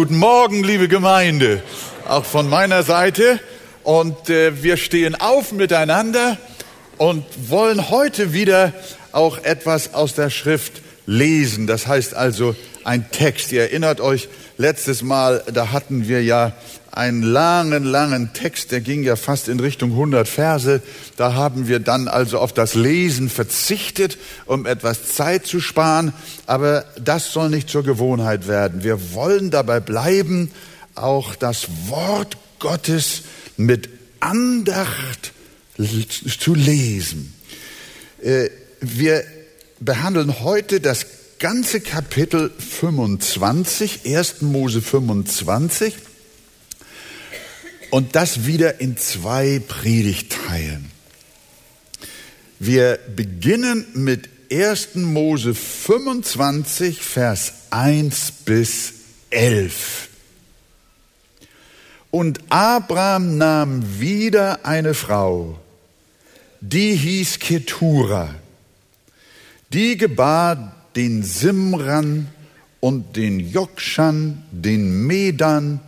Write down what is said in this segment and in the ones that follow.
Guten Morgen, liebe Gemeinde, auch von meiner Seite. Und äh, wir stehen auf miteinander und wollen heute wieder auch etwas aus der Schrift lesen. Das heißt also ein Text. Ihr erinnert euch, letztes Mal, da hatten wir ja einen langen, langen Text, der ging ja fast in Richtung 100 Verse. Da haben wir dann also auf das Lesen verzichtet, um etwas Zeit zu sparen. Aber das soll nicht zur Gewohnheit werden. Wir wollen dabei bleiben, auch das Wort Gottes mit Andacht zu lesen. Äh, wir behandeln heute das ganze Kapitel 25, 1. Mose 25 und das wieder in zwei Predigteilen. Wir beginnen mit 1. Mose 25, Vers 1 bis 11. Und Abraham nahm wieder eine Frau, die hieß Ketura, die gebar den Simran und den Jokshan, den Medan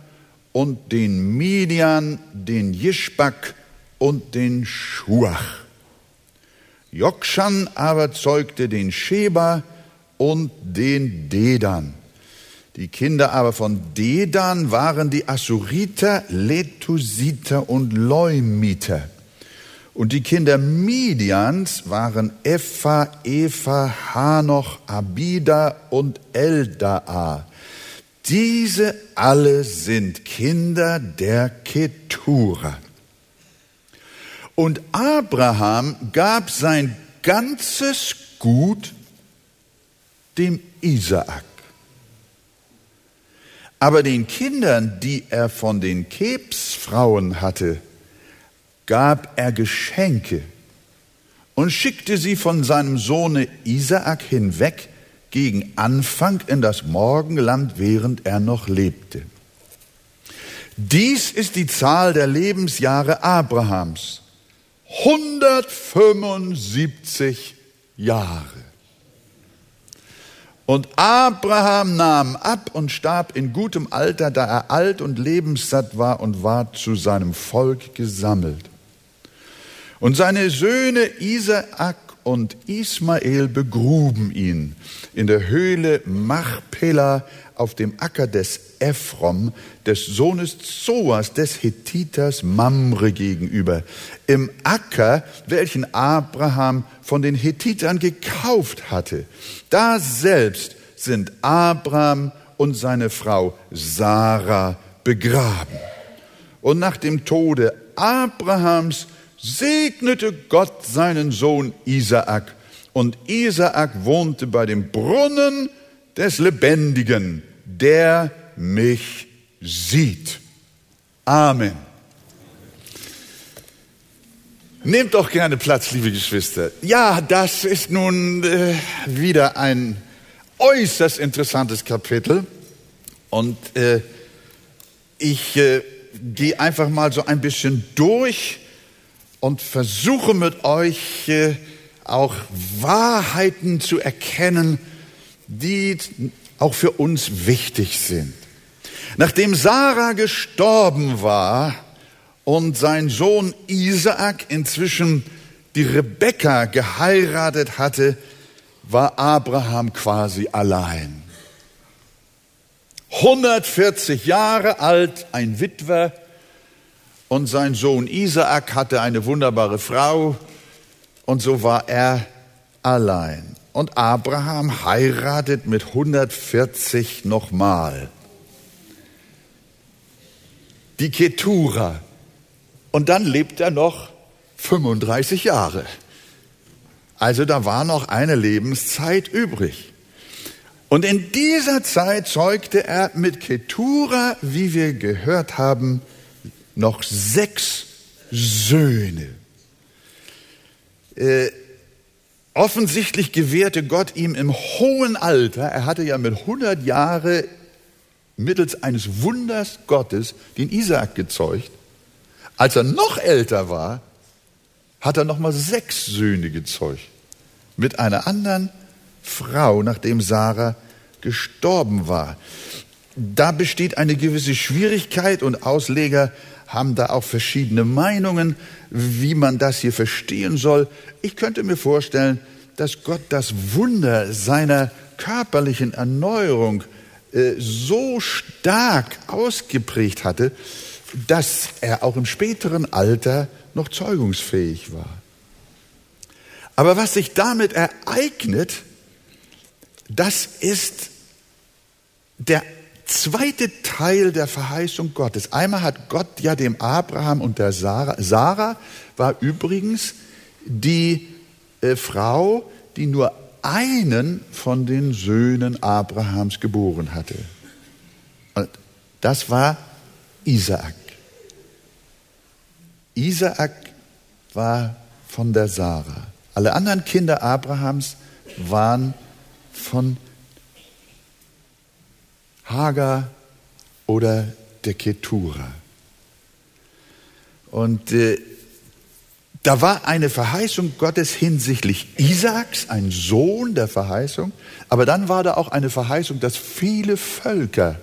und den Midian, den Jischbak und den Schuach. Jokshan aber zeugte den Sheba und den Dedan. Die Kinder aber von Dedan waren die Assuriter, Letusiter und Leumiter. Und die Kinder Midians waren Epha, Eva, Hanoch, Abida und Eldaa. Diese alle sind Kinder der Ketura. Und Abraham gab sein ganzes Gut dem Isaak. Aber den Kindern, die er von den Kebsfrauen hatte, gab er Geschenke und schickte sie von seinem Sohne Isaak hinweg gegen Anfang in das Morgenland, während er noch lebte. Dies ist die Zahl der Lebensjahre Abrahams. 175 Jahre. Und Abraham nahm ab und starb in gutem Alter, da er alt und lebenssatt war und war zu seinem Volk gesammelt. Und seine Söhne Isaak und Ismael begruben ihn in der Höhle Machpela auf dem Acker des Ephrom, des Sohnes Zoas, des Hethiters Mamre gegenüber, im Acker, welchen Abraham von den Hethitern gekauft hatte. Da selbst sind Abraham und seine Frau Sarah begraben. Und nach dem Tode Abrahams segnete Gott seinen Sohn Isaak. Und Isaak wohnte bei dem Brunnen des Lebendigen, der mich sieht. Amen. Nehmt doch gerne Platz, liebe Geschwister. Ja, das ist nun äh, wieder ein äußerst interessantes Kapitel. Und äh, ich äh, gehe einfach mal so ein bisschen durch und versuche mit euch äh, auch Wahrheiten zu erkennen, die auch für uns wichtig sind. Nachdem Sarah gestorben war und sein Sohn Isaak inzwischen die Rebekka geheiratet hatte, war Abraham quasi allein. 140 Jahre alt, ein Witwer, und sein Sohn Isaak hatte eine wunderbare Frau und so war er allein. Und Abraham heiratet mit 140 nochmal. Die Ketura. Und dann lebt er noch 35 Jahre. Also da war noch eine Lebenszeit übrig. Und in dieser Zeit zeugte er mit Ketura, wie wir gehört haben, noch sechs Söhne. Äh, offensichtlich gewährte Gott ihm im hohen Alter, er hatte ja mit 100 Jahren mittels eines Wunders Gottes den Isaak gezeugt. Als er noch älter war, hat er noch mal sechs Söhne gezeugt. Mit einer anderen Frau, nachdem Sarah gestorben war. da besteht eine gewisse Schwierigkeit und Ausleger haben da auch verschiedene Meinungen, wie man das hier verstehen soll. Ich könnte mir vorstellen, dass Gott das Wunder seiner körperlichen Erneuerung äh, so stark ausgeprägt hatte, dass er auch im späteren Alter noch zeugungsfähig war. Aber was sich damit ereignet, das ist der zweite Teil der Verheißung Gottes. Einmal hat Gott ja dem Abraham und der Sarah, Sarah war übrigens die äh, Frau, die nur einen von den Söhnen Abrahams geboren hatte. Und das war Isaak. Isaak war von der Sarah. Alle anderen Kinder Abrahams waren von Hagar oder der Ketura. Und äh, da war eine Verheißung Gottes hinsichtlich Isaaks, ein Sohn der Verheißung, aber dann war da auch eine Verheißung, dass viele Völker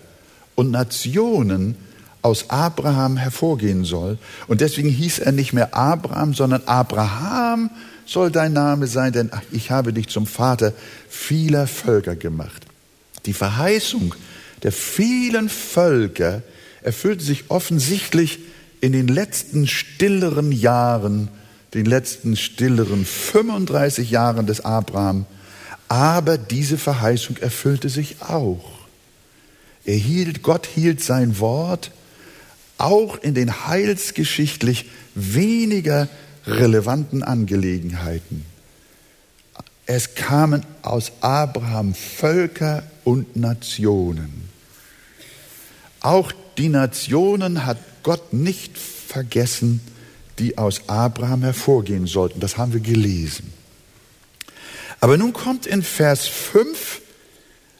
und Nationen aus Abraham hervorgehen soll. Und deswegen hieß er nicht mehr Abraham, sondern Abraham soll dein Name sein, denn ich habe dich zum Vater vieler Völker gemacht. Die Verheißung der vielen Völker erfüllte sich offensichtlich in den letzten stilleren Jahren, den letzten stilleren 35 Jahren des Abraham. Aber diese Verheißung erfüllte sich auch. Er hielt, Gott hielt sein Wort auch in den heilsgeschichtlich weniger relevanten Angelegenheiten. Es kamen aus Abraham Völker und Nationen. Auch die Nationen hat Gott nicht vergessen, die aus Abraham hervorgehen sollten. Das haben wir gelesen. Aber nun kommt in Vers 5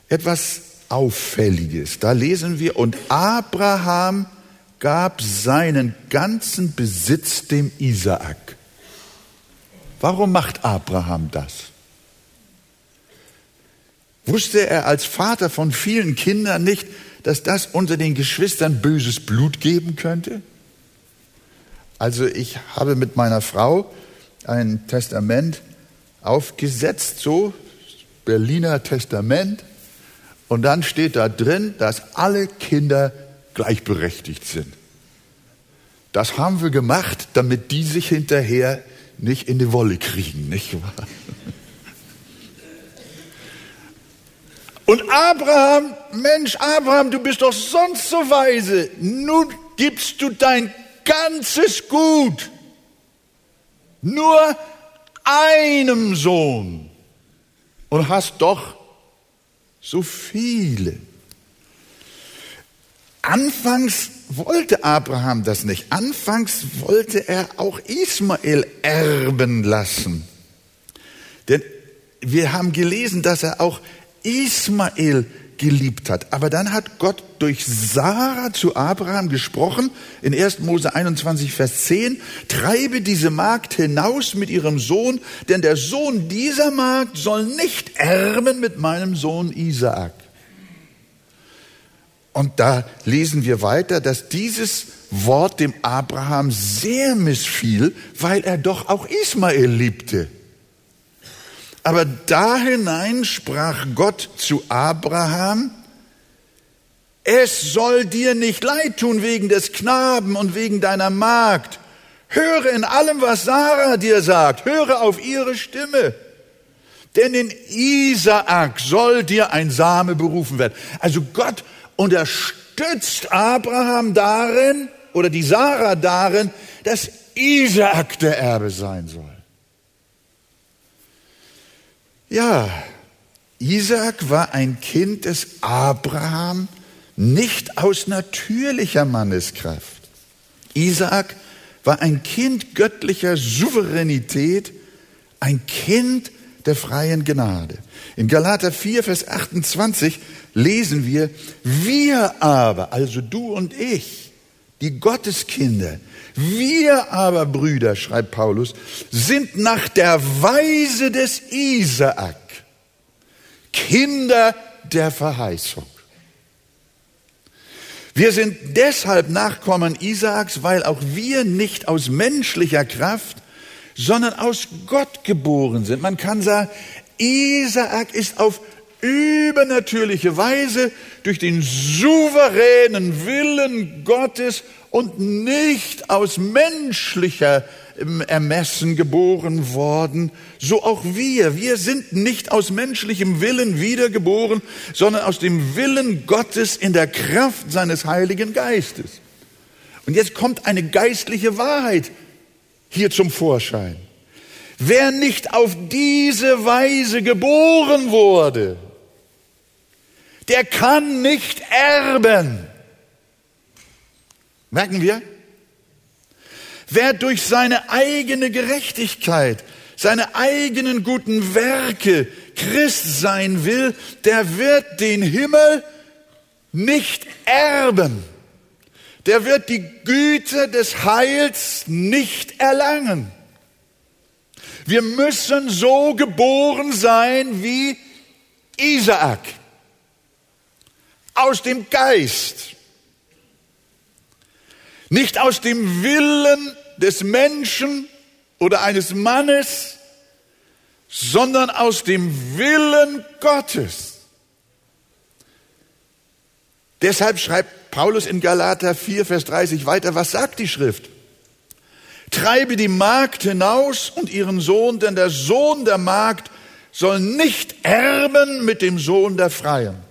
etwas Auffälliges. Da lesen wir, und Abraham gab seinen ganzen Besitz dem Isaak. Warum macht Abraham das? Wusste er als Vater von vielen Kindern nicht, dass das unter den Geschwistern böses Blut geben könnte? Also ich habe mit meiner Frau ein Testament aufgesetzt, so Berliner Testament, und dann steht da drin, dass alle Kinder gleichberechtigt sind. Das haben wir gemacht, damit die sich hinterher nicht in die Wolle kriegen, nicht wahr? Und Abraham, Mensch, Abraham, du bist doch sonst so weise. Nun gibst du dein ganzes Gut nur einem Sohn und hast doch so viele. Anfangs wollte Abraham das nicht. Anfangs wollte er auch Ismael erben lassen. Denn wir haben gelesen, dass er auch Ismael geliebt hat. Aber dann hat Gott durch Sarah zu Abraham gesprochen, in 1. Mose 21, Vers 10, treibe diese Magd hinaus mit ihrem Sohn, denn der Sohn dieser Magd soll nicht erben mit meinem Sohn Isaak. Und da lesen wir weiter, dass dieses Wort dem Abraham sehr missfiel, weil er doch auch Ismael liebte. Aber da hinein sprach Gott zu Abraham, es soll dir nicht leid tun wegen des Knaben und wegen deiner Magd. Höre in allem, was Sarah dir sagt, höre auf ihre Stimme. Denn in Isaak soll dir ein Same berufen werden. Also Gott unterstützt Abraham darin oder die Sarah darin, dass Isaak der Erbe sein soll. Ja, Isaac war ein Kind des Abraham, nicht aus natürlicher Manneskraft. Isaac war ein Kind göttlicher Souveränität, ein Kind der freien Gnade. In Galater 4, Vers 28 lesen wir, wir aber, also du und ich, die Gotteskinder, wir aber, Brüder, schreibt Paulus, sind nach der Weise des Isaak Kinder der Verheißung. Wir sind deshalb Nachkommen Isaaks, weil auch wir nicht aus menschlicher Kraft, sondern aus Gott geboren sind. Man kann sagen, Isaak ist auf übernatürliche Weise durch den souveränen Willen Gottes und nicht aus menschlicher Ermessen geboren worden, so auch wir. Wir sind nicht aus menschlichem Willen wiedergeboren, sondern aus dem Willen Gottes in der Kraft seines Heiligen Geistes. Und jetzt kommt eine geistliche Wahrheit hier zum Vorschein. Wer nicht auf diese Weise geboren wurde, der kann nicht erben. Merken wir? Wer durch seine eigene Gerechtigkeit, seine eigenen guten Werke Christ sein will, der wird den Himmel nicht erben. Der wird die Güte des Heils nicht erlangen. Wir müssen so geboren sein wie Isaak. Aus dem Geist. Nicht aus dem Willen des Menschen oder eines Mannes, sondern aus dem Willen Gottes. Deshalb schreibt Paulus in Galater 4, Vers 30 weiter, was sagt die Schrift? Treibe die Magd hinaus und ihren Sohn, denn der Sohn der Magd soll nicht erben mit dem Sohn der Freien.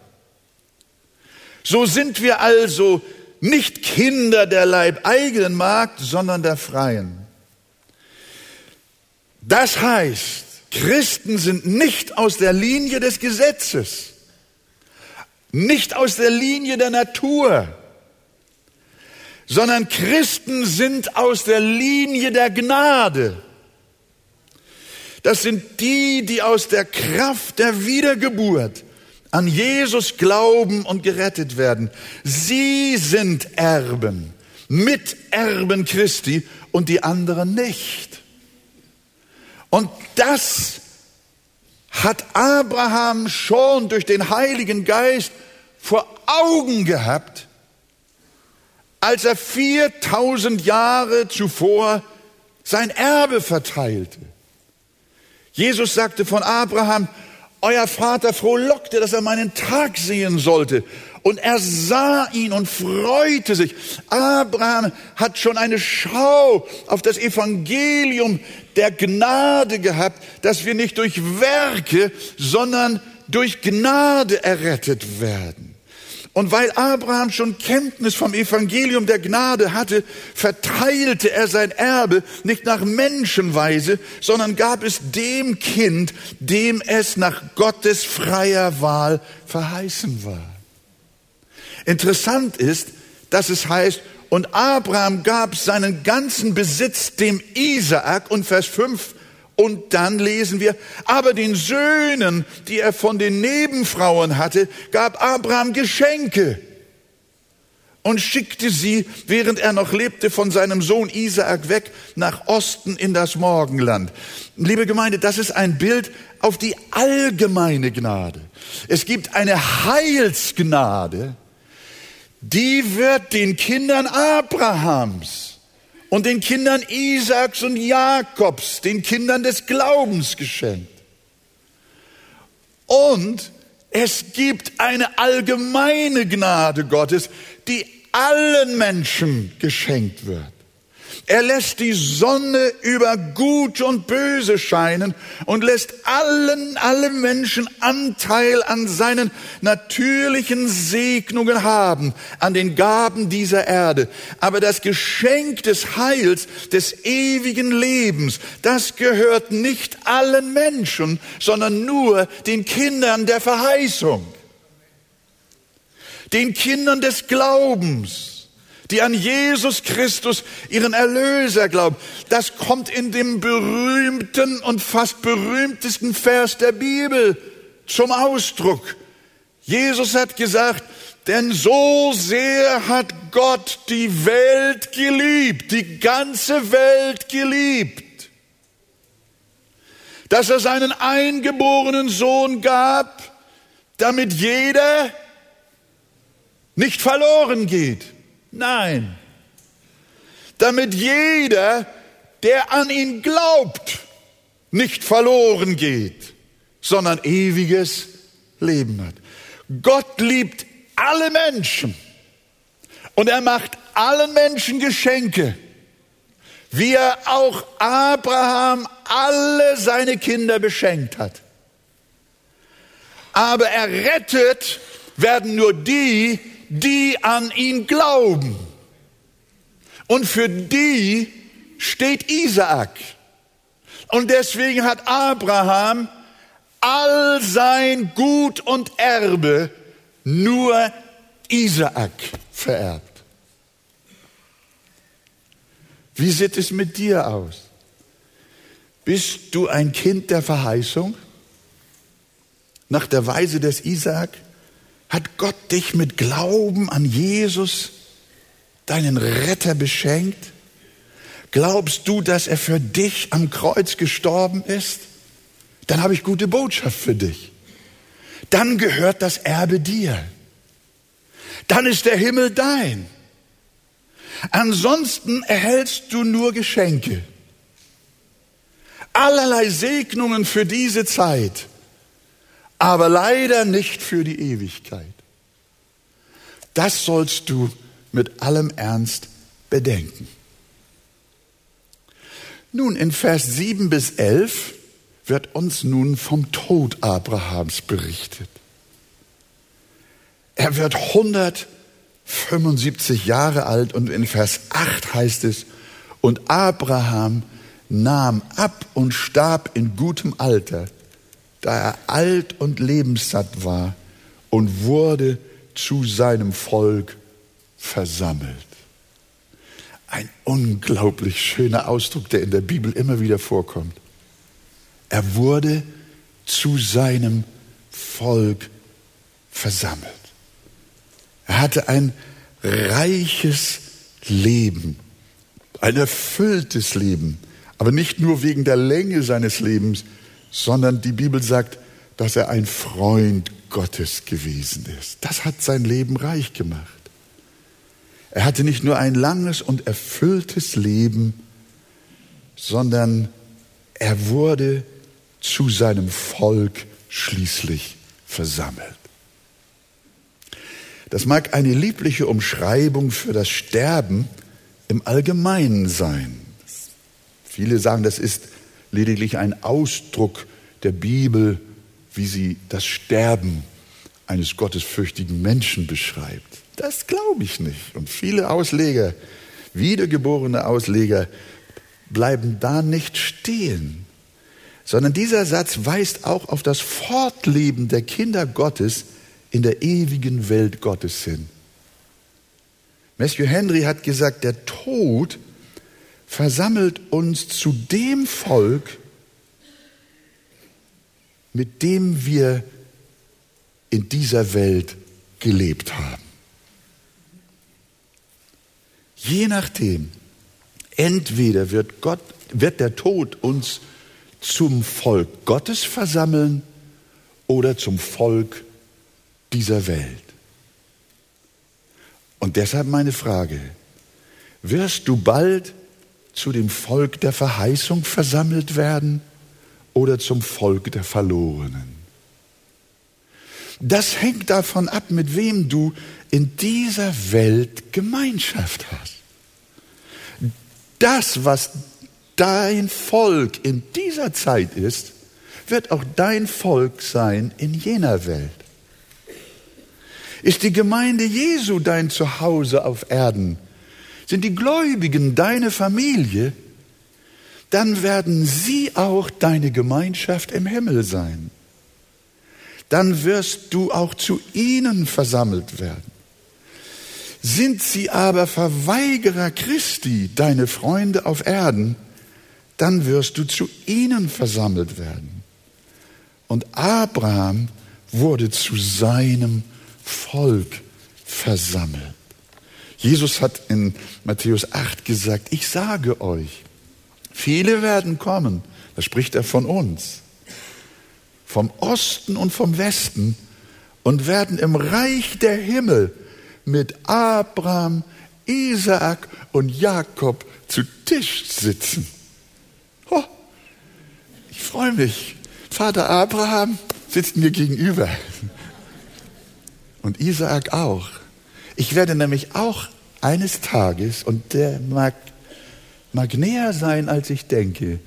So sind wir also nicht Kinder der leibeigenen Magd, sondern der Freien. Das heißt, Christen sind nicht aus der Linie des Gesetzes, nicht aus der Linie der Natur, sondern Christen sind aus der Linie der Gnade. Das sind die, die aus der Kraft der Wiedergeburt an Jesus glauben und gerettet werden. Sie sind Erben, Miterben Christi und die anderen nicht. Und das hat Abraham schon durch den Heiligen Geist vor Augen gehabt, als er 4000 Jahre zuvor sein Erbe verteilte. Jesus sagte von Abraham, euer Vater frohlockte, dass er meinen Tag sehen sollte. Und er sah ihn und freute sich. Abraham hat schon eine Schau auf das Evangelium der Gnade gehabt, dass wir nicht durch Werke, sondern durch Gnade errettet werden. Und weil Abraham schon Kenntnis vom Evangelium der Gnade hatte, verteilte er sein Erbe nicht nach Menschenweise, sondern gab es dem Kind, dem es nach Gottes freier Wahl verheißen war. Interessant ist, dass es heißt, und Abraham gab seinen ganzen Besitz dem Isaak und Vers 5 und dann lesen wir, aber den Söhnen, die er von den Nebenfrauen hatte, gab Abraham Geschenke und schickte sie, während er noch lebte, von seinem Sohn Isaak weg nach Osten in das Morgenland. Liebe Gemeinde, das ist ein Bild auf die allgemeine Gnade. Es gibt eine Heilsgnade, die wird den Kindern Abrahams und den Kindern Isaaks und Jakobs, den Kindern des Glaubens geschenkt. Und es gibt eine allgemeine Gnade Gottes, die allen Menschen geschenkt wird. Er lässt die Sonne über Gut und Böse scheinen und lässt allen, alle Menschen Anteil an seinen natürlichen Segnungen haben, an den Gaben dieser Erde. Aber das Geschenk des Heils, des ewigen Lebens, das gehört nicht allen Menschen, sondern nur den Kindern der Verheißung, den Kindern des Glaubens die an Jesus Christus, ihren Erlöser glauben. Das kommt in dem berühmten und fast berühmtesten Vers der Bibel zum Ausdruck. Jesus hat gesagt, denn so sehr hat Gott die Welt geliebt, die ganze Welt geliebt, dass er seinen eingeborenen Sohn gab, damit jeder, nicht verloren geht. Nein, damit jeder, der an ihn glaubt, nicht verloren geht, sondern ewiges Leben hat. Gott liebt alle Menschen und er macht allen Menschen Geschenke, wie er auch Abraham alle seine Kinder beschenkt hat. Aber er rettet werden nur die, die an ihn glauben. Und für die steht Isaak. Und deswegen hat Abraham all sein Gut und Erbe nur Isaak vererbt. Wie sieht es mit dir aus? Bist du ein Kind der Verheißung? Nach der Weise des Isaak hat Gott dich mit Glauben an Jesus, deinen Retter, beschenkt? Glaubst du, dass er für dich am Kreuz gestorben ist? Dann habe ich gute Botschaft für dich. Dann gehört das Erbe dir. Dann ist der Himmel dein. Ansonsten erhältst du nur Geschenke. Allerlei Segnungen für diese Zeit, aber leider nicht für die Ewigkeit. Das sollst du mit allem Ernst bedenken. Nun, in Vers 7 bis 11 wird uns nun vom Tod Abrahams berichtet. Er wird 175 Jahre alt und in Vers 8 heißt es, und Abraham nahm ab und starb in gutem Alter, da er alt und lebenssatt war und wurde zu seinem Volk versammelt. Ein unglaublich schöner Ausdruck, der in der Bibel immer wieder vorkommt. Er wurde zu seinem Volk versammelt. Er hatte ein reiches Leben, ein erfülltes Leben, aber nicht nur wegen der Länge seines Lebens, sondern die Bibel sagt, dass er ein Freund Gottes gewesen ist. Das hat sein Leben reich gemacht. Er hatte nicht nur ein langes und erfülltes Leben, sondern er wurde zu seinem Volk schließlich versammelt. Das mag eine liebliche Umschreibung für das Sterben im Allgemeinen sein. Viele sagen, das ist lediglich ein Ausdruck der Bibel, wie sie das Sterben eines gottesfürchtigen Menschen beschreibt. Das glaube ich nicht. Und viele Ausleger, wiedergeborene Ausleger, bleiben da nicht stehen, sondern dieser Satz weist auch auf das Fortleben der Kinder Gottes in der ewigen Welt Gottes hin. Matthew Henry hat gesagt, der Tod versammelt uns zu dem Volk, mit dem wir in dieser Welt gelebt haben. Je nachdem, entweder wird, Gott, wird der Tod uns zum Volk Gottes versammeln oder zum Volk dieser Welt. Und deshalb meine Frage, wirst du bald zu dem Volk der Verheißung versammelt werden oder zum Volk der Verlorenen? Das hängt davon ab, mit wem du in dieser Welt Gemeinschaft hast. Das, was dein Volk in dieser Zeit ist, wird auch dein Volk sein in jener Welt. Ist die Gemeinde Jesu dein Zuhause auf Erden? Sind die Gläubigen deine Familie? Dann werden sie auch deine Gemeinschaft im Himmel sein dann wirst du auch zu ihnen versammelt werden. Sind sie aber Verweigerer Christi, deine Freunde auf Erden, dann wirst du zu ihnen versammelt werden. Und Abraham wurde zu seinem Volk versammelt. Jesus hat in Matthäus 8 gesagt, ich sage euch, viele werden kommen, da spricht er von uns, vom Osten und vom Westen und werden im Reich der Himmel mit Abraham, Isaak und Jakob zu Tisch sitzen. Oh, ich freue mich. Vater Abraham sitzt mir gegenüber. Und Isaak auch. Ich werde nämlich auch eines Tages, und der mag, mag näher sein, als ich denke,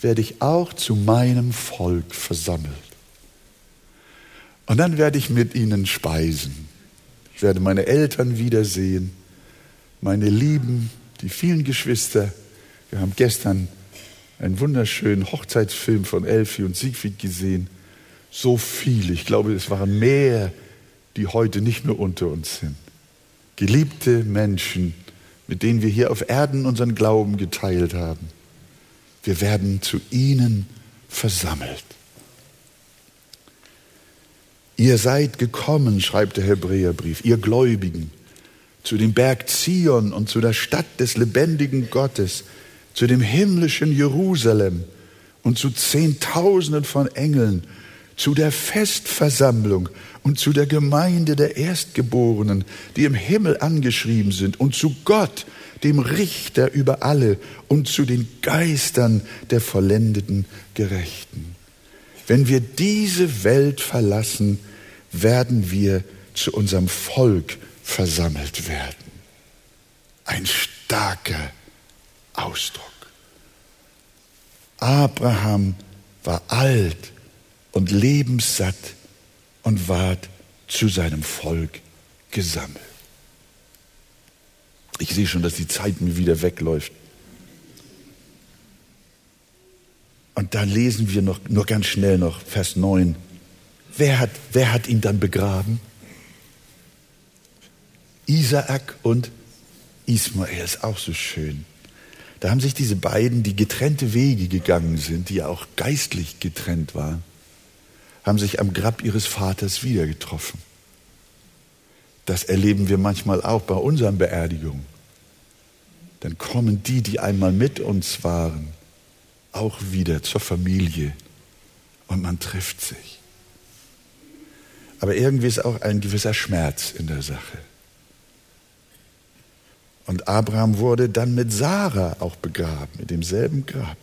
werde ich auch zu meinem Volk versammelt. Und dann werde ich mit ihnen speisen. Ich werde meine Eltern wiedersehen, meine Lieben, die vielen Geschwister. Wir haben gestern einen wunderschönen Hochzeitsfilm von Elfie und Siegfried gesehen. So viele, ich glaube, es waren mehr, die heute nicht mehr unter uns sind. Geliebte Menschen, mit denen wir hier auf Erden unseren Glauben geteilt haben. Wir werden zu ihnen versammelt. Ihr seid gekommen, schreibt der Hebräerbrief, ihr Gläubigen, zu dem Berg Zion und zu der Stadt des lebendigen Gottes, zu dem himmlischen Jerusalem und zu Zehntausenden von Engeln, zu der Festversammlung und zu der Gemeinde der Erstgeborenen, die im Himmel angeschrieben sind, und zu Gott, dem Richter über alle, und zu den Geistern der vollendeten Gerechten. Wenn wir diese Welt verlassen, werden wir zu unserem Volk versammelt werden. Ein starker Ausdruck. Abraham war alt und lebenssatt und ward zu seinem Volk gesammelt. Ich sehe schon, dass die Zeit mir wieder wegläuft. Und da lesen wir noch, nur ganz schnell noch Vers 9. Wer hat, wer hat ihn dann begraben? Isaak und Ismael ist auch so schön. Da haben sich diese beiden, die getrennte Wege gegangen sind, die ja auch geistlich getrennt waren, haben sich am Grab ihres Vaters wieder getroffen. Das erleben wir manchmal auch bei unseren Beerdigungen. Dann kommen die, die einmal mit uns waren, auch wieder zur Familie und man trifft sich. Aber irgendwie ist auch ein gewisser Schmerz in der Sache. Und Abraham wurde dann mit Sarah auch begraben, mit demselben Grab.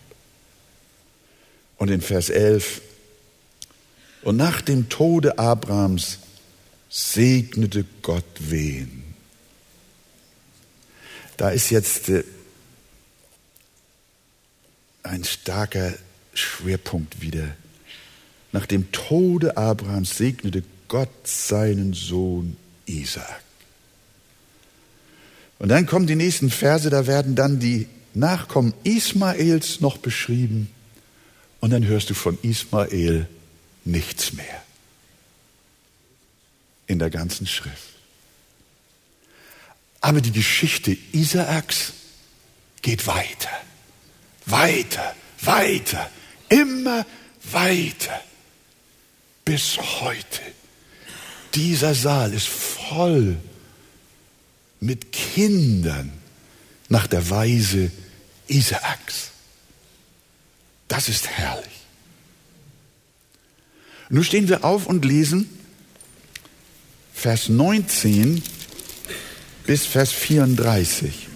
Und in Vers 11, und nach dem Tode Abrahams segnete Gott wen? Da ist jetzt äh, ein starker Schwerpunkt wieder. Nach dem Tode Abrahams segnete Gott seinen Sohn Isaak. Und dann kommen die nächsten Verse, da werden dann die Nachkommen Ismaels noch beschrieben. Und dann hörst du von Ismael nichts mehr in der ganzen Schrift. Aber die Geschichte Isaaks geht weiter, weiter, weiter, immer weiter bis heute. Dieser Saal ist voll mit Kindern nach der Weise Isaaks. Das ist herrlich. Nun stehen wir auf und lesen Vers 19 bis Vers 34.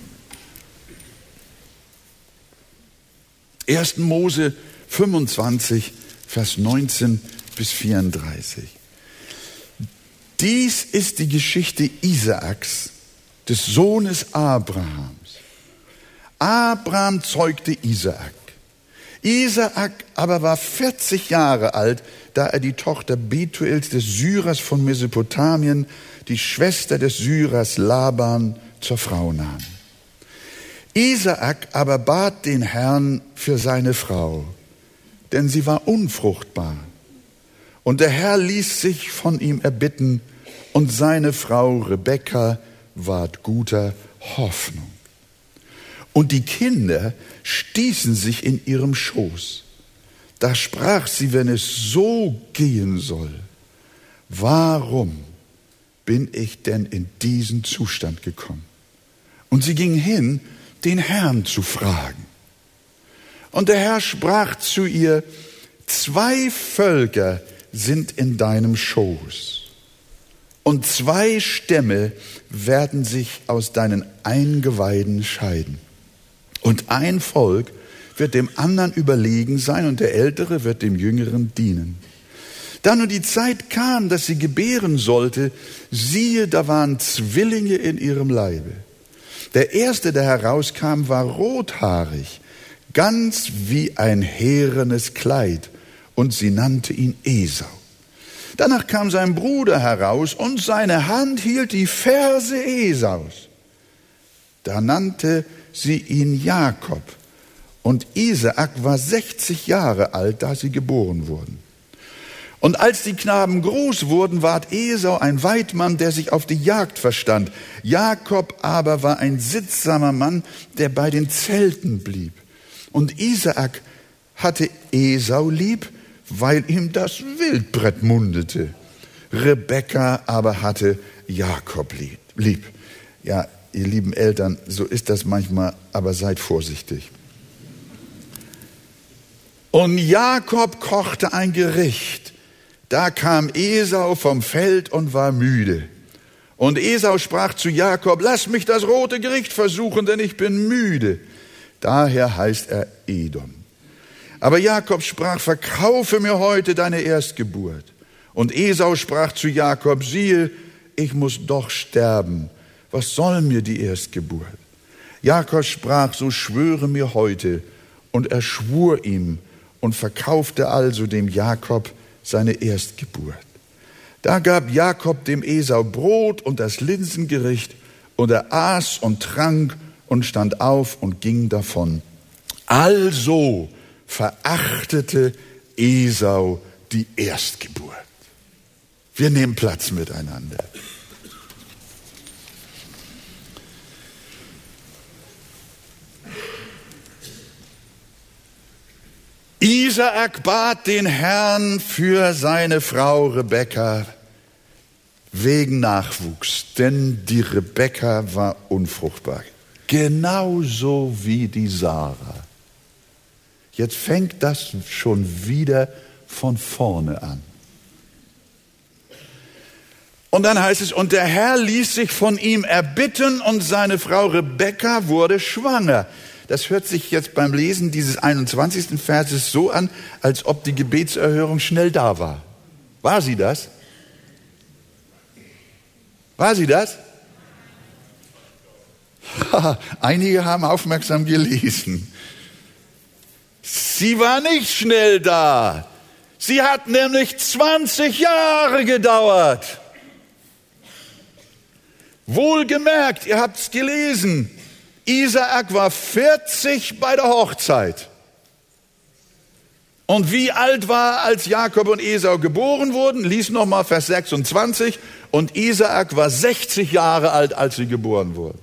1. Mose 25, Vers 19 bis 34. Dies ist die Geschichte Isaaks, des Sohnes Abrahams. Abraham zeugte Isaak. Isaak aber war 40 Jahre alt, da er die Tochter Betuels des Syrers von Mesopotamien, die Schwester des Syrers Laban, zur Frau nahm. Isaak aber bat den Herrn für seine Frau, denn sie war unfruchtbar. Und der Herr ließ sich von ihm erbitten, und seine Frau Rebekka ward guter Hoffnung. Und die Kinder stießen sich in ihrem Schoß. Da sprach sie, wenn es so gehen soll, warum bin ich denn in diesen Zustand gekommen? Und sie ging hin, den Herrn zu fragen. Und der Herr sprach zu ihr, zwei Völker sind in deinem Schoß und zwei Stämme werden sich aus deinen Eingeweiden scheiden. Und ein Volk wird dem anderen überlegen sein und der Ältere wird dem Jüngeren dienen. Da nun die Zeit kam, dass sie gebären sollte, siehe, da waren Zwillinge in ihrem Leibe. Der erste, der herauskam, war rothaarig, ganz wie ein härenes Kleid, und sie nannte ihn Esau. Danach kam sein Bruder heraus, und seine Hand hielt die Ferse Esaus. Da nannte sie ihn Jakob, und Isaak war 60 Jahre alt, da sie geboren wurden. Und als die Knaben groß wurden, ward Esau ein Weidmann, der sich auf die Jagd verstand. Jakob aber war ein sittsamer Mann, der bei den Zelten blieb. Und Isaak hatte Esau lieb, weil ihm das Wildbrett mundete. Rebekka aber hatte Jakob lieb. Ja, ihr lieben Eltern, so ist das manchmal, aber seid vorsichtig. Und Jakob kochte ein Gericht da kam Esau vom Feld und war müde. Und Esau sprach zu Jakob, lass mich das rote Gericht versuchen, denn ich bin müde. Daher heißt er Edom. Aber Jakob sprach, verkaufe mir heute deine Erstgeburt. Und Esau sprach zu Jakob, siehe, ich muss doch sterben. Was soll mir die Erstgeburt? Jakob sprach, so schwöre mir heute. Und er schwur ihm und verkaufte also dem Jakob seine Erstgeburt. Da gab Jakob dem Esau Brot und das Linsengericht, und er aß und trank und stand auf und ging davon. Also verachtete Esau die Erstgeburt. Wir nehmen Platz miteinander. Isaak bat den Herrn für seine Frau Rebekka wegen Nachwuchs, denn die Rebekka war unfruchtbar, genauso wie die Sarah. Jetzt fängt das schon wieder von vorne an. Und dann heißt es, und der Herr ließ sich von ihm erbitten und seine Frau Rebekka wurde schwanger. Das hört sich jetzt beim Lesen dieses 21. Verses so an, als ob die Gebetserhörung schnell da war. War sie das? War sie das? Einige haben aufmerksam gelesen. Sie war nicht schnell da. Sie hat nämlich 20 Jahre gedauert. Wohlgemerkt, ihr habt es gelesen. Isaak war 40 bei der Hochzeit. Und wie alt war, als Jakob und Esau geboren wurden? Lies nochmal Vers 26. Und Isaak war 60 Jahre alt, als sie geboren wurden.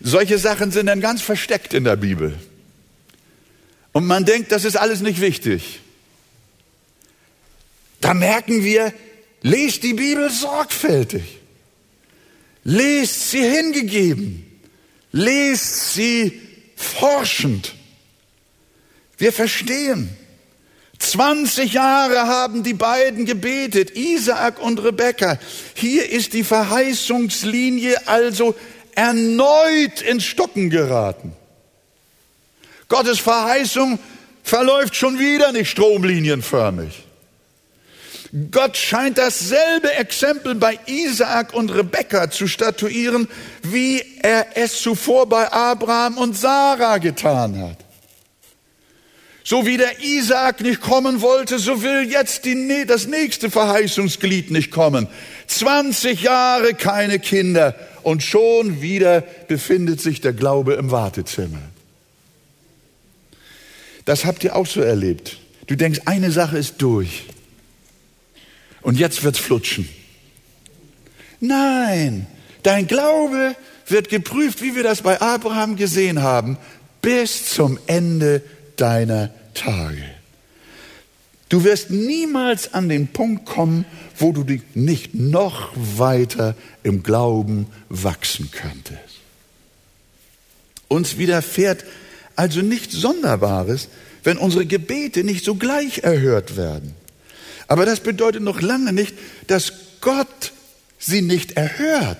Solche Sachen sind dann ganz versteckt in der Bibel. Und man denkt, das ist alles nicht wichtig. Da merken wir, lest die Bibel sorgfältig. Lest sie hingegeben. Lest sie forschend. Wir verstehen. 20 Jahre haben die beiden gebetet, Isaak und Rebekka. Hier ist die Verheißungslinie also erneut ins Stocken geraten. Gottes Verheißung verläuft schon wieder nicht stromlinienförmig. Gott scheint dasselbe Exempel bei Isaak und Rebekka zu statuieren, wie er es zuvor bei Abraham und Sarah getan hat. So wie der Isaak nicht kommen wollte, so will jetzt die, das nächste Verheißungsglied nicht kommen. 20 Jahre keine Kinder und schon wieder befindet sich der Glaube im Wartezimmer. Das habt ihr auch so erlebt. Du denkst, eine Sache ist durch. Und jetzt wird's flutschen. Nein, dein Glaube wird geprüft, wie wir das bei Abraham gesehen haben, bis zum Ende deiner Tage. Du wirst niemals an den Punkt kommen, wo du dich nicht noch weiter im Glauben wachsen könntest. Uns widerfährt also nichts Sonderbares, wenn unsere Gebete nicht sogleich erhört werden. Aber das bedeutet noch lange nicht, dass Gott sie nicht erhört,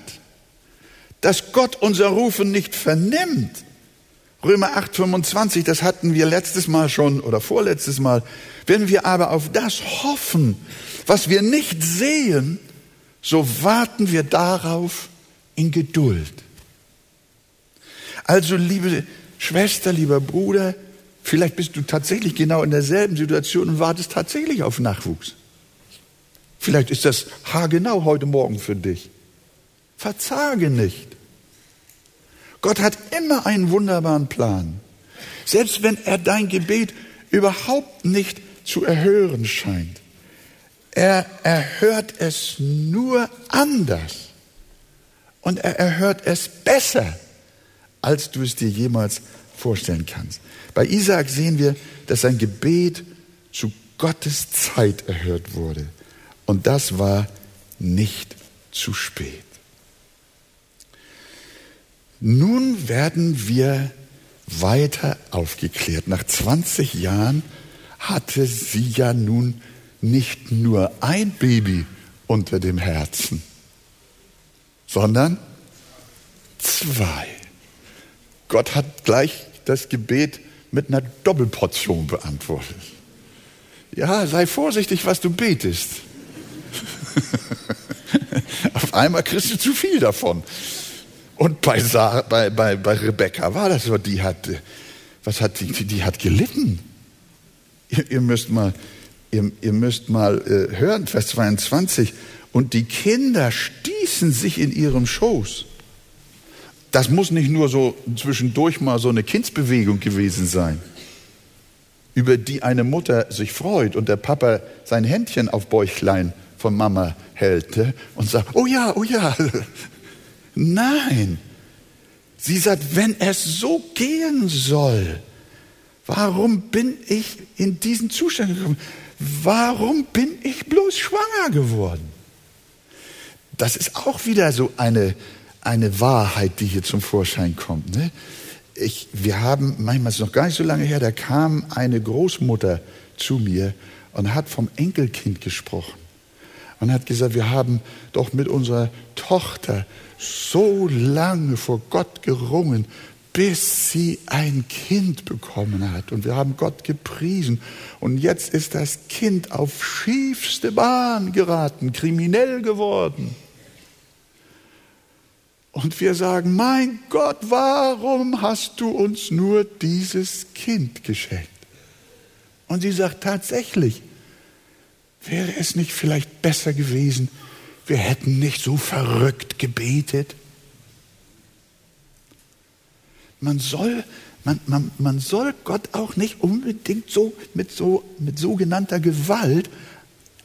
dass Gott unser Rufen nicht vernimmt. Römer 8, 25, das hatten wir letztes Mal schon oder vorletztes Mal. Wenn wir aber auf das hoffen, was wir nicht sehen, so warten wir darauf in Geduld. Also, liebe Schwester, lieber Bruder, vielleicht bist du tatsächlich genau in derselben Situation und wartest tatsächlich auf Nachwuchs. Vielleicht ist das haargenau heute Morgen für dich. Verzage nicht. Gott hat immer einen wunderbaren Plan. Selbst wenn er dein Gebet überhaupt nicht zu erhören scheint. Er erhört es nur anders. Und er erhört es besser, als du es dir jemals vorstellen kannst. Bei Isaac sehen wir, dass sein Gebet zu Gottes Zeit erhört wurde. Und das war nicht zu spät. Nun werden wir weiter aufgeklärt. Nach 20 Jahren hatte sie ja nun nicht nur ein Baby unter dem Herzen, sondern zwei. Gott hat gleich das Gebet mit einer Doppelportion beantwortet. Ja, sei vorsichtig, was du betest. Auf einmal kriegst du zu viel davon. Und bei, Sarah, bei, bei, bei Rebecca war das so, die hat, was hat die, die hat gelitten. Ihr, ihr müsst mal, ihr, ihr müsst mal äh, hören, Vers 22. Und die Kinder stießen sich in ihrem Schoß. Das muss nicht nur so zwischendurch mal so eine Kindsbewegung gewesen sein, über die eine Mutter sich freut und der Papa sein Händchen auf Bäuchlein von Mama hält und sagt, oh ja, oh ja, Nein. Sie sagt, wenn es so gehen soll, warum bin ich in diesen Zustand gekommen? Warum bin ich bloß schwanger geworden? Das ist auch wieder so eine, eine Wahrheit, die hier zum Vorschein kommt. Ne? Ich, wir haben, manchmal ist es noch gar nicht so lange her, da kam eine Großmutter zu mir und hat vom Enkelkind gesprochen und hat gesagt, wir haben doch mit unserer Tochter so lange vor Gott gerungen, bis sie ein Kind bekommen hat. Und wir haben Gott gepriesen. Und jetzt ist das Kind auf schiefste Bahn geraten, kriminell geworden. Und wir sagen, mein Gott, warum hast du uns nur dieses Kind geschenkt? Und sie sagt tatsächlich, wäre es nicht vielleicht besser gewesen, wir hätten nicht so verrückt gebetet. Man soll, man, man, man soll Gott auch nicht unbedingt so mit, so mit sogenannter Gewalt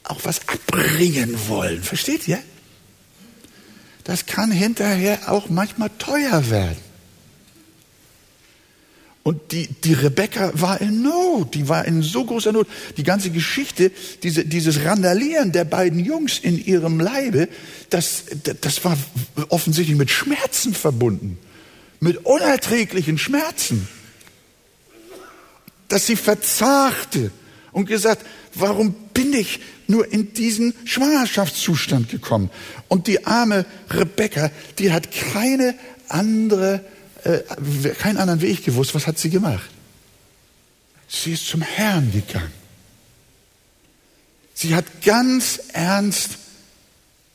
auch was abbringen wollen. Versteht ihr? Das kann hinterher auch manchmal teuer werden. Und die, die Rebecca war in Not, die war in so großer Not. Die ganze Geschichte, diese, dieses Randalieren der beiden Jungs in ihrem Leibe, das, das war offensichtlich mit Schmerzen verbunden, mit unerträglichen Schmerzen. Dass sie verzagte und gesagt, warum bin ich nur in diesen Schwangerschaftszustand gekommen? Und die arme Rebecca, die hat keine andere äh, keinen anderen Weg gewusst. Was hat sie gemacht? Sie ist zum Herrn gegangen. Sie hat ganz ernst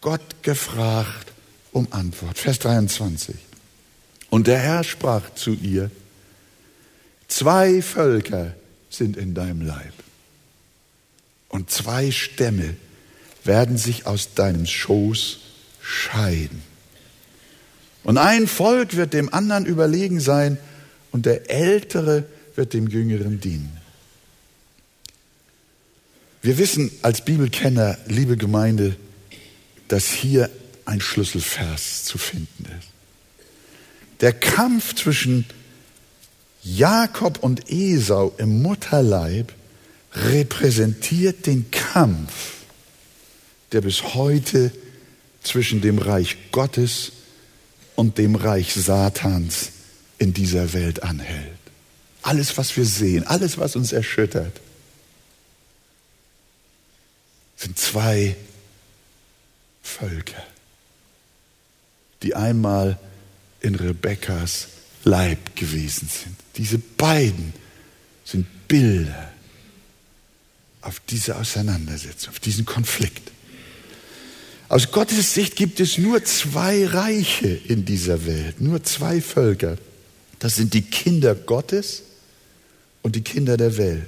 Gott gefragt um Antwort. Vers 23. Und der Herr sprach zu ihr, zwei Völker sind in deinem Leib und zwei Stämme werden sich aus deinem Schoß scheiden. Und ein Volk wird dem anderen überlegen sein und der Ältere wird dem Jüngeren dienen. Wir wissen als Bibelkenner, liebe Gemeinde, dass hier ein Schlüsselvers zu finden ist. Der Kampf zwischen Jakob und Esau im Mutterleib repräsentiert den Kampf, der bis heute zwischen dem Reich Gottes und dem Reich Satans in dieser Welt anhält. Alles, was wir sehen, alles, was uns erschüttert, sind zwei Völker. die einmal in Rebekkas Leib gewesen sind. Diese beiden sind Bilder auf diese Auseinandersetzung, auf diesen Konflikt. Aus Gottes Sicht gibt es nur zwei Reiche in dieser Welt, nur zwei Völker. Das sind die Kinder Gottes und die Kinder der Welt.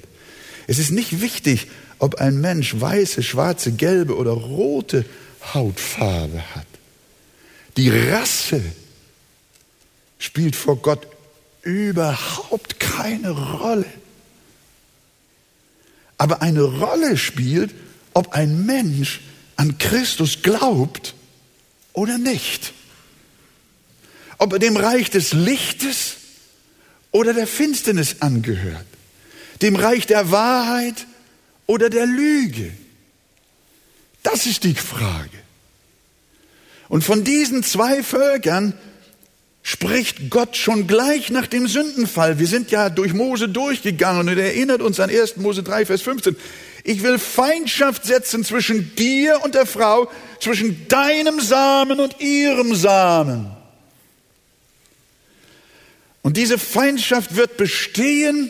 Es ist nicht wichtig, ob ein Mensch weiße, schwarze, gelbe oder rote Hautfarbe hat. Die Rasse spielt vor Gott überhaupt keine Rolle. Aber eine Rolle spielt, ob ein Mensch an Christus glaubt oder nicht. Ob er dem Reich des Lichtes oder der Finsternis angehört. Dem Reich der Wahrheit oder der Lüge. Das ist die Frage. Und von diesen zwei Völkern spricht Gott schon gleich nach dem Sündenfall. Wir sind ja durch Mose durchgegangen und er erinnert uns an 1. Mose 3, Vers 15. Ich will Feindschaft setzen zwischen dir und der Frau, zwischen deinem Samen und ihrem Samen. Und diese Feindschaft wird bestehen,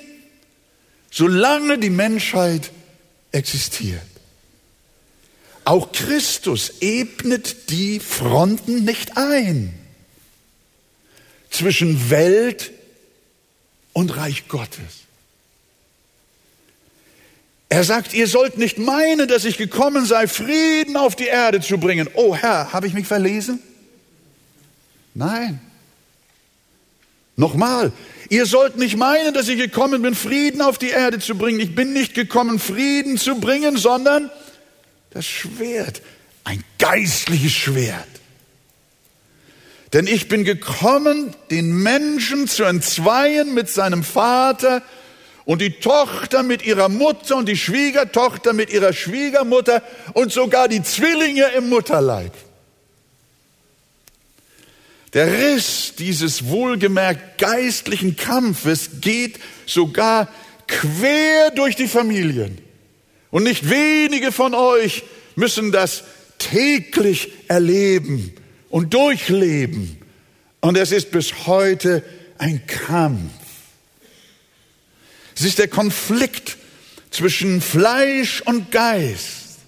solange die Menschheit existiert. Auch Christus ebnet die Fronten nicht ein zwischen Welt und Reich Gottes. Er sagt, ihr sollt nicht meinen, dass ich gekommen sei, Frieden auf die Erde zu bringen. Oh Herr, habe ich mich verlesen? Nein. Nochmal, ihr sollt nicht meinen, dass ich gekommen bin, Frieden auf die Erde zu bringen. Ich bin nicht gekommen, Frieden zu bringen, sondern das Schwert, ein geistliches Schwert. Denn ich bin gekommen, den Menschen zu entzweien mit seinem Vater und die Tochter mit ihrer Mutter und die Schwiegertochter mit ihrer Schwiegermutter und sogar die Zwillinge im Mutterleib. Der Riss dieses wohlgemerkt geistlichen Kampfes geht sogar quer durch die Familien. Und nicht wenige von euch müssen das täglich erleben und durchleben. Und es ist bis heute ein Kampf. Es ist der Konflikt zwischen Fleisch und Geist.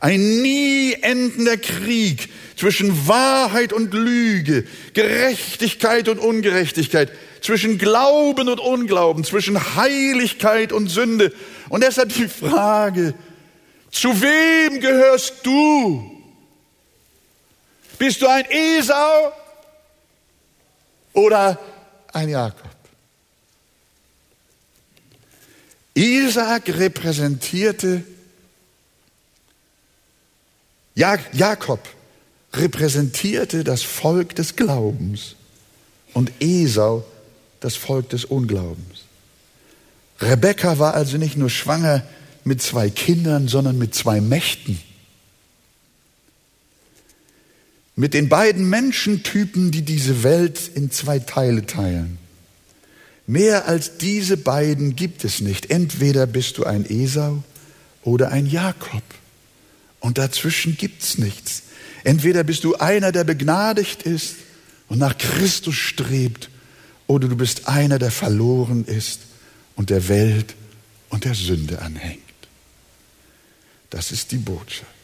Ein nie endender Krieg zwischen Wahrheit und Lüge, Gerechtigkeit und Ungerechtigkeit, zwischen Glauben und Unglauben, zwischen Heiligkeit und Sünde. Und deshalb die Frage, zu wem gehörst du? Bist du ein Esau oder ein Jakob? Isaac repräsentierte, Jakob repräsentierte das Volk des Glaubens und Esau das Volk des Unglaubens. Rebekka war also nicht nur schwanger mit zwei Kindern, sondern mit zwei Mächten. Mit den beiden Menschentypen, die diese Welt in zwei Teile teilen. Mehr als diese beiden gibt es nicht. Entweder bist du ein Esau oder ein Jakob. Und dazwischen gibt's nichts. Entweder bist du einer, der begnadigt ist und nach Christus strebt, oder du bist einer, der verloren ist und der Welt und der Sünde anhängt. Das ist die Botschaft.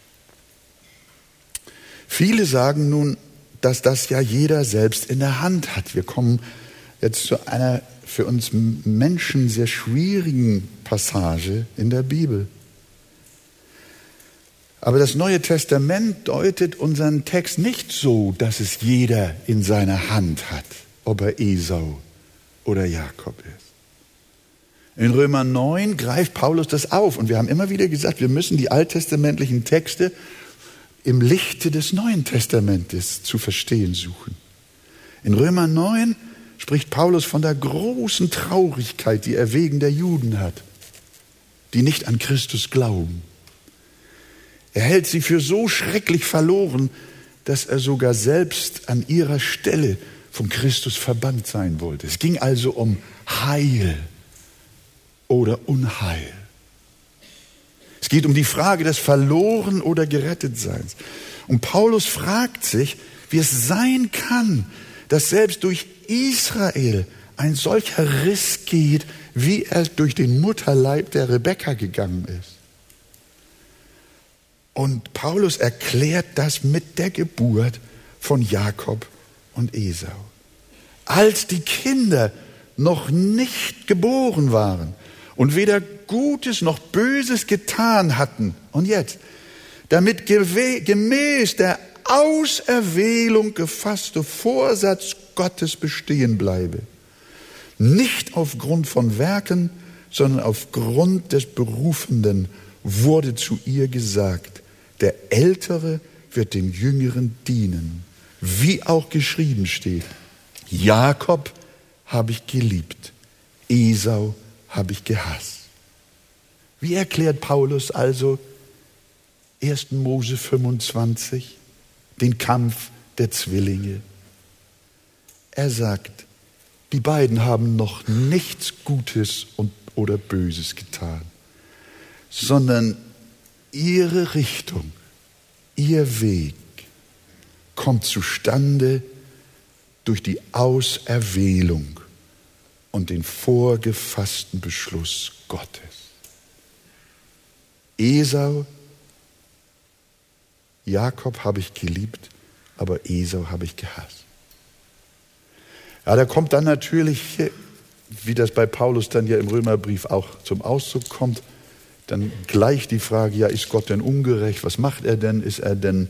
Viele sagen nun, dass das ja jeder selbst in der Hand hat. Wir kommen jetzt zu einer für uns Menschen sehr schwierigen Passage in der Bibel. Aber das Neue Testament deutet unseren Text nicht so, dass es jeder in seiner Hand hat, ob er Esau oder Jakob ist. In Römer 9 greift Paulus das auf und wir haben immer wieder gesagt, wir müssen die alttestamentlichen Texte im Lichte des Neuen Testamentes zu verstehen suchen. In Römer 9 spricht Paulus von der großen Traurigkeit, die er wegen der Juden hat, die nicht an Christus glauben. Er hält sie für so schrecklich verloren, dass er sogar selbst an ihrer Stelle von Christus verbannt sein wollte. Es ging also um Heil oder Unheil. Es geht um die Frage des Verloren- oder Gerettetseins. Und Paulus fragt sich, wie es sein kann, dass selbst durch Israel ein solcher Riss geht, wie er durch den Mutterleib der Rebekka gegangen ist. Und Paulus erklärt das mit der Geburt von Jakob und Esau. Als die Kinder noch nicht geboren waren und weder Gutes noch Böses getan hatten, und jetzt, damit gemäß der Auserwählung gefasste Vorsatz Gottes bestehen bleibe. Nicht aufgrund von Werken, sondern aufgrund des Berufenden wurde zu ihr gesagt, der Ältere wird dem Jüngeren dienen, wie auch geschrieben steht. Jakob habe ich geliebt, Esau habe ich gehasst. Wie erklärt Paulus also 1. Mose 25 den Kampf der Zwillinge? Er sagt, die beiden haben noch nichts Gutes und, oder Böses getan, sondern ihre Richtung, ihr Weg kommt zustande durch die Auserwählung und den vorgefassten Beschluss Gottes. Esau, Jakob habe ich geliebt, aber Esau habe ich gehasst. Ja, da kommt dann natürlich, wie das bei Paulus dann ja im Römerbrief auch zum Ausdruck kommt, dann gleich die Frage, ja, ist Gott denn ungerecht? Was macht er denn? Ist er denn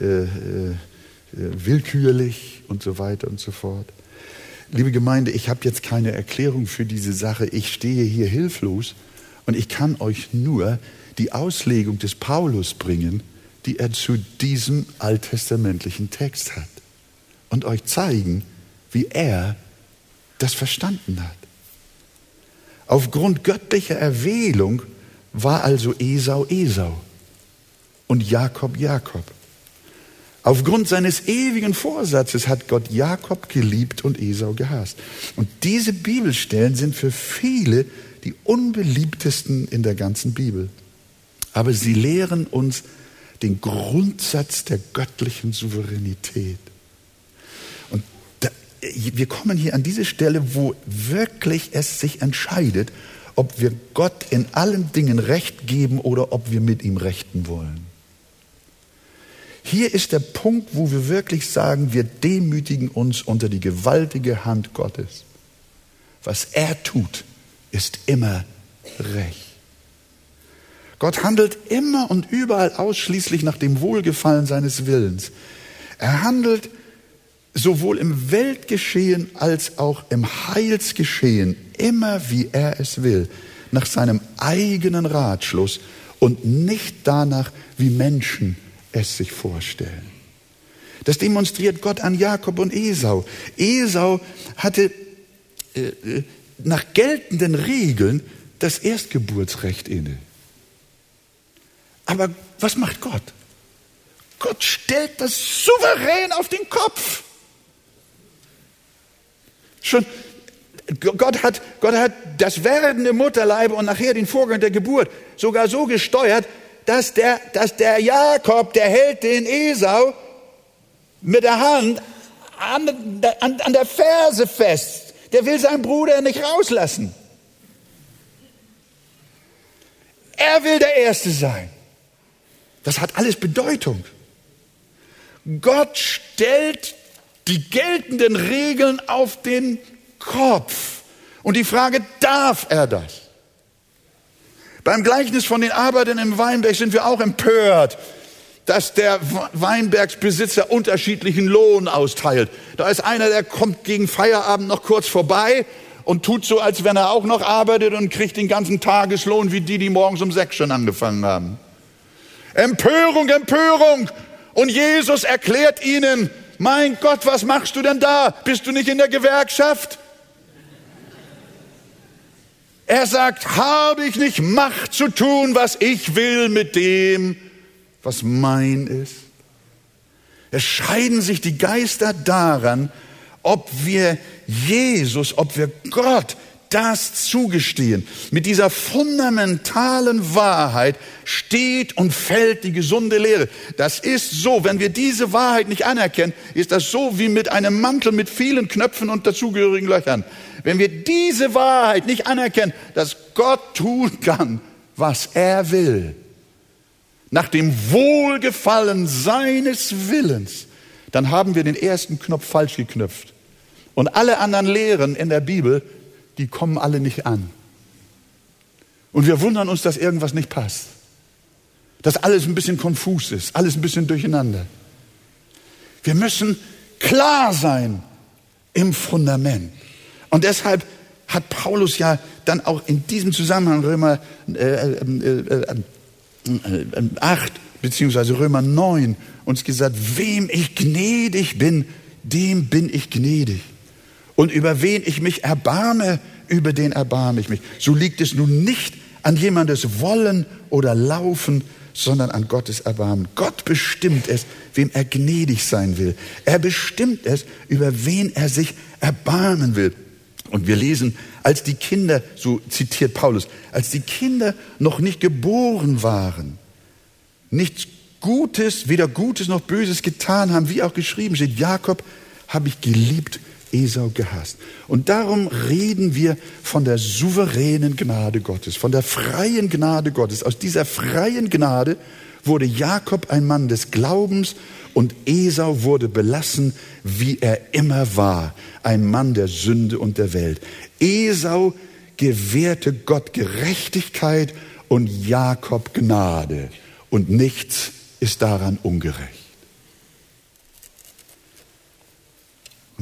äh, äh, willkürlich und so weiter und so fort? Liebe Gemeinde, ich habe jetzt keine Erklärung für diese Sache. Ich stehe hier hilflos und ich kann euch nur die Auslegung des Paulus bringen, die er zu diesem alttestamentlichen Text hat und euch zeigen, wie er das verstanden hat. Aufgrund göttlicher Erwählung war also Esau Esau und Jakob Jakob. Aufgrund seines ewigen Vorsatzes hat Gott Jakob geliebt und Esau gehasst. Und diese Bibelstellen sind für viele die unbeliebtesten in der ganzen Bibel. Aber sie lehren uns den Grundsatz der göttlichen Souveränität wir kommen hier an diese Stelle, wo wirklich es sich entscheidet, ob wir Gott in allen Dingen Recht geben oder ob wir mit ihm rechten wollen. Hier ist der Punkt, wo wir wirklich sagen, wir demütigen uns unter die gewaltige Hand Gottes. Was er tut, ist immer recht. Gott handelt immer und überall ausschließlich nach dem Wohlgefallen seines Willens. Er handelt sowohl im Weltgeschehen als auch im Heilsgeschehen immer wie er es will, nach seinem eigenen Ratschluss und nicht danach, wie Menschen es sich vorstellen. Das demonstriert Gott an Jakob und Esau. Esau hatte äh, äh nach geltenden Regeln das Erstgeburtsrecht inne. Aber was macht Gott? Gott stellt das souverän auf den Kopf. Schon Gott hat, Gott hat das Werden im Mutterleibe und nachher den Vorgang der Geburt sogar so gesteuert, dass der, dass der Jakob, der hält den Esau mit der Hand an, an, an der Ferse fest. Der will seinen Bruder nicht rauslassen. Er will der Erste sein. Das hat alles Bedeutung. Gott stellt die geltenden Regeln auf den Kopf. Und die Frage, darf er das? Beim Gleichnis von den Arbeitern im Weinberg sind wir auch empört, dass der Weinbergsbesitzer unterschiedlichen Lohn austeilt. Da ist einer, der kommt gegen Feierabend noch kurz vorbei und tut so, als wenn er auch noch arbeitet und kriegt den ganzen Tageslohn wie die, die morgens um sechs schon angefangen haben. Empörung, Empörung. Und Jesus erklärt ihnen, mein Gott, was machst du denn da? Bist du nicht in der Gewerkschaft? Er sagt, habe ich nicht Macht zu tun, was ich will mit dem, was mein ist? Es scheiden sich die Geister daran, ob wir Jesus, ob wir Gott das zugestehen. Mit dieser fundamentalen Wahrheit steht und fällt die gesunde Lehre. Das ist so, wenn wir diese Wahrheit nicht anerkennen, ist das so wie mit einem Mantel mit vielen Knöpfen und dazugehörigen Löchern. Wenn wir diese Wahrheit nicht anerkennen, dass Gott tun kann, was er will, nach dem Wohlgefallen seines Willens, dann haben wir den ersten Knopf falsch geknüpft. Und alle anderen Lehren in der Bibel, die kommen alle nicht an. Und wir wundern uns, dass irgendwas nicht passt. Dass alles ein bisschen konfus ist, alles ein bisschen durcheinander. Wir müssen klar sein im Fundament. Und deshalb hat Paulus ja dann auch in diesem Zusammenhang Römer äh, äh, äh, 8 beziehungsweise Römer 9 uns gesagt, wem ich gnädig bin, dem bin ich gnädig. Und über wen ich mich erbarme, über den erbarme ich mich. So liegt es nun nicht an jemandes Wollen oder Laufen, sondern an Gottes Erbarmen. Gott bestimmt es, wem er gnädig sein will. Er bestimmt es, über wen er sich erbarmen will. Und wir lesen, als die Kinder, so zitiert Paulus, als die Kinder noch nicht geboren waren, nichts Gutes, weder Gutes noch Böses getan haben, wie auch geschrieben steht, Jakob habe ich geliebt, Esau gehasst. Und darum reden wir von der souveränen Gnade Gottes, von der freien Gnade Gottes. Aus dieser freien Gnade wurde Jakob ein Mann des Glaubens und Esau wurde belassen, wie er immer war, ein Mann der Sünde und der Welt. Esau gewährte Gott Gerechtigkeit und Jakob Gnade und nichts ist daran ungerecht.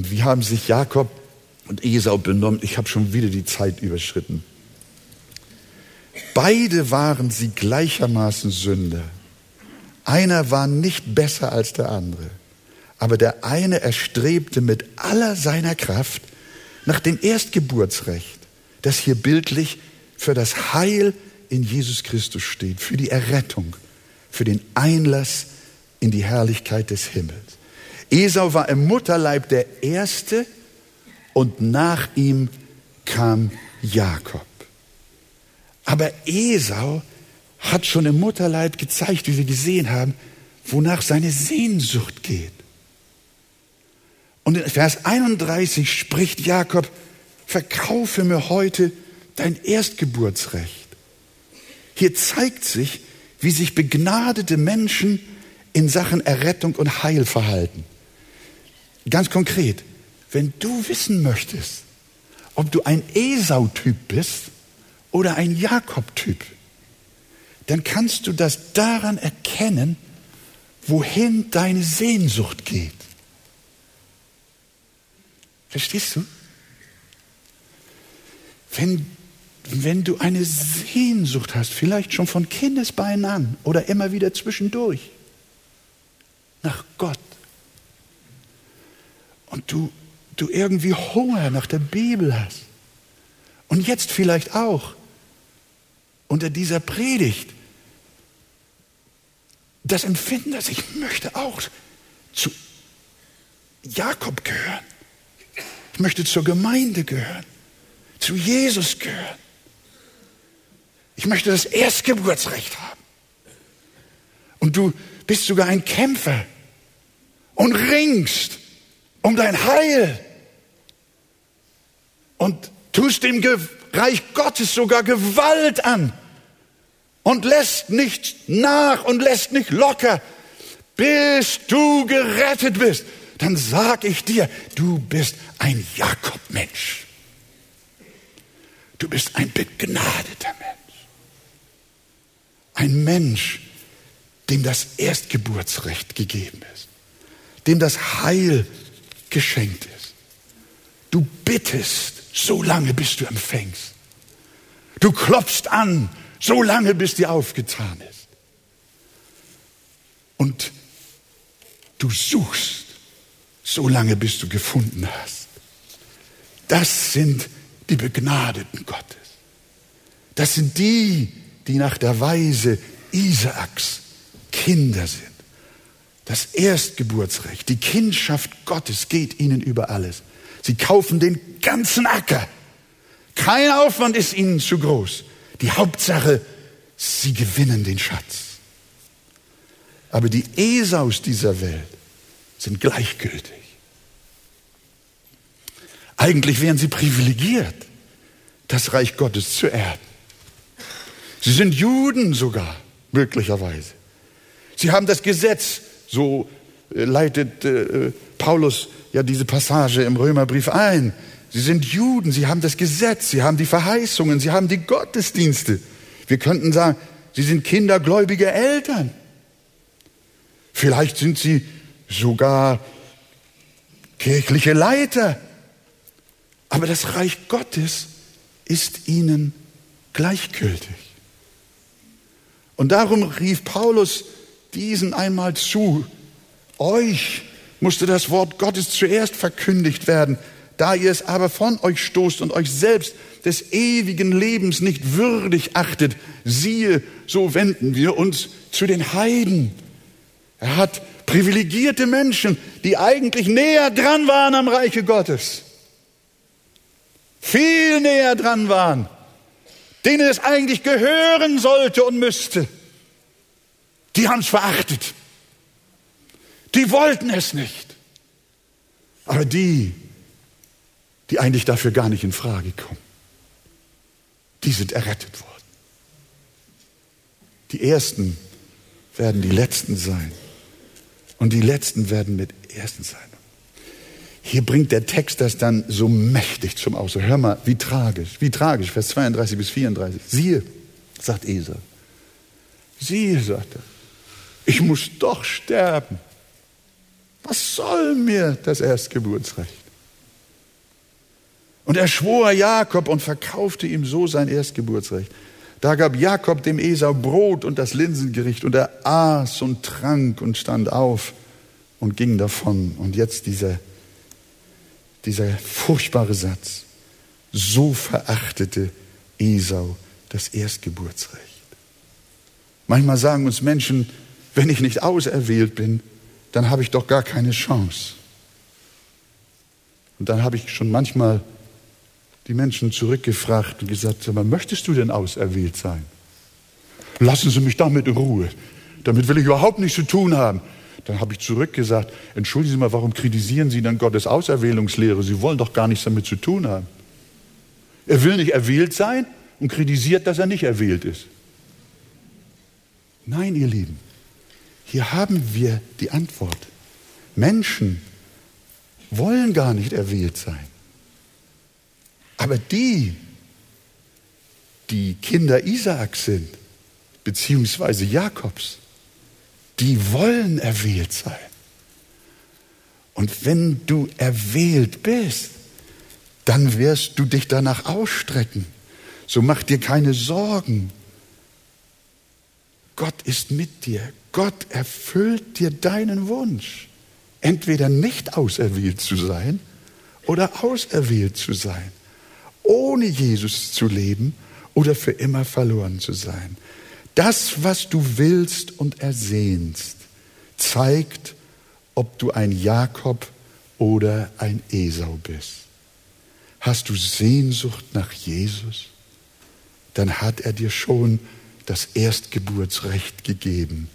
Und wie haben sich Jakob und Esau benommen? Ich habe schon wieder die Zeit überschritten. Beide waren sie gleichermaßen Sünder. Einer war nicht besser als der andere, aber der eine erstrebte mit aller seiner Kraft nach dem Erstgeburtsrecht, das hier bildlich für das Heil in Jesus Christus steht, für die Errettung, für den Einlass in die Herrlichkeit des Himmels. Esau war im Mutterleib der Erste und nach ihm kam Jakob. Aber Esau hat schon im Mutterleib gezeigt, wie wir gesehen haben, wonach seine Sehnsucht geht. Und in Vers 31 spricht Jakob, verkaufe mir heute dein Erstgeburtsrecht. Hier zeigt sich, wie sich begnadete Menschen in Sachen Errettung und Heil verhalten. Ganz konkret, wenn du wissen möchtest, ob du ein Esau-Typ bist oder ein Jakob-Typ, dann kannst du das daran erkennen, wohin deine Sehnsucht geht. Verstehst du? Wenn, wenn du eine Sehnsucht hast, vielleicht schon von Kindesbeinen an oder immer wieder zwischendurch, nach Gott, und du, du irgendwie Hunger nach der Bibel hast, und jetzt vielleicht auch unter dieser Predigt, das Empfinden, dass ich möchte auch zu Jakob gehören. Ich möchte zur Gemeinde gehören, zu Jesus gehören. Ich möchte das Erstgeburtsrecht haben. Und du bist sogar ein Kämpfer und ringst um dein Heil und tust dem Reich Gottes sogar Gewalt an und lässt nicht nach und lässt nicht locker, bis du gerettet bist. Dann sag ich dir, du bist ein Jakob-Mensch. Du bist ein begnadeter Mensch. Ein Mensch, dem das Erstgeburtsrecht gegeben ist, dem das Heil geschenkt ist. Du bittest so lange, bis du empfängst. Du klopfst an, so lange, bis dir aufgetan ist. Und du suchst, so lange, bis du gefunden hast. Das sind die Begnadeten Gottes. Das sind die, die nach der Weise Isaaks Kinder sind. Das Erstgeburtsrecht, die Kindschaft Gottes geht ihnen über alles. Sie kaufen den ganzen Acker Kein Aufwand ist ihnen zu groß. Die Hauptsache, sie gewinnen den Schatz. Aber die Esaus dieser Welt sind gleichgültig. Eigentlich wären sie privilegiert, das Reich Gottes zu erben. Sie sind Juden sogar, möglicherweise. Sie haben das Gesetz, so äh, leitet äh, Paulus ja diese Passage im Römerbrief ein. Sie sind Juden, sie haben das Gesetz, sie haben die Verheißungen, sie haben die Gottesdienste. Wir könnten sagen, sie sind Kinder gläubiger Eltern. Vielleicht sind sie sogar kirchliche Leiter. Aber das Reich Gottes ist ihnen gleichgültig. Und darum rief Paulus diesen einmal zu, euch musste das Wort Gottes zuerst verkündigt werden, da ihr es aber von euch stoßt und euch selbst des ewigen Lebens nicht würdig achtet, siehe, so wenden wir uns zu den Heiden. Er hat privilegierte Menschen, die eigentlich näher dran waren am Reiche Gottes, viel näher dran waren, denen es eigentlich gehören sollte und müsste. Die haben es verachtet. Die wollten es nicht. Aber die, die eigentlich dafür gar nicht in Frage kommen. Die sind errettet worden. Die Ersten werden die Letzten sein. Und die Letzten werden mit Ersten sein. Hier bringt der Text das dann so mächtig zum Ausdruck. Hör mal, wie tragisch, wie tragisch, Vers 32 bis 34. Siehe, sagt Esau. Siehe, sagt er, ich muss doch sterben. Was soll mir das Erstgeburtsrecht? Und er schwor Jakob und verkaufte ihm so sein Erstgeburtsrecht. Da gab Jakob dem Esau Brot und das Linsengericht und er aß und trank und stand auf und ging davon. Und jetzt dieser, dieser furchtbare Satz. So verachtete Esau das Erstgeburtsrecht. Manchmal sagen uns Menschen, wenn ich nicht auserwählt bin, dann habe ich doch gar keine Chance. Und dann habe ich schon manchmal die Menschen zurückgefragt und gesagt, aber möchtest du denn auserwählt sein? Lassen Sie mich damit in Ruhe. Damit will ich überhaupt nichts zu tun haben. Dann habe ich zurückgesagt, entschuldigen Sie mal, warum kritisieren Sie dann Gottes Auserwählungslehre? Sie wollen doch gar nichts damit zu tun haben. Er will nicht erwählt sein und kritisiert, dass er nicht erwählt ist. Nein, ihr Lieben, hier haben wir die Antwort. Menschen wollen gar nicht erwählt sein. Aber die, die Kinder Isaaks sind, beziehungsweise Jakobs, die wollen erwählt sein. Und wenn du erwählt bist, dann wirst du dich danach ausstrecken. So mach dir keine Sorgen. Gott ist mit dir. Gott erfüllt dir deinen Wunsch. Entweder nicht auserwählt zu sein oder auserwählt zu sein ohne Jesus zu leben oder für immer verloren zu sein. Das, was du willst und ersehnst, zeigt, ob du ein Jakob oder ein Esau bist. Hast du Sehnsucht nach Jesus? Dann hat er dir schon das Erstgeburtsrecht gegeben.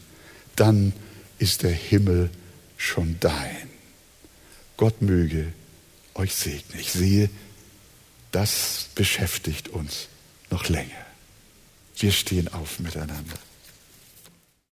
Dann ist der Himmel schon dein. Gott möge euch segnen. Ich sehe, das beschäftigt uns noch länger. Wir stehen auf miteinander.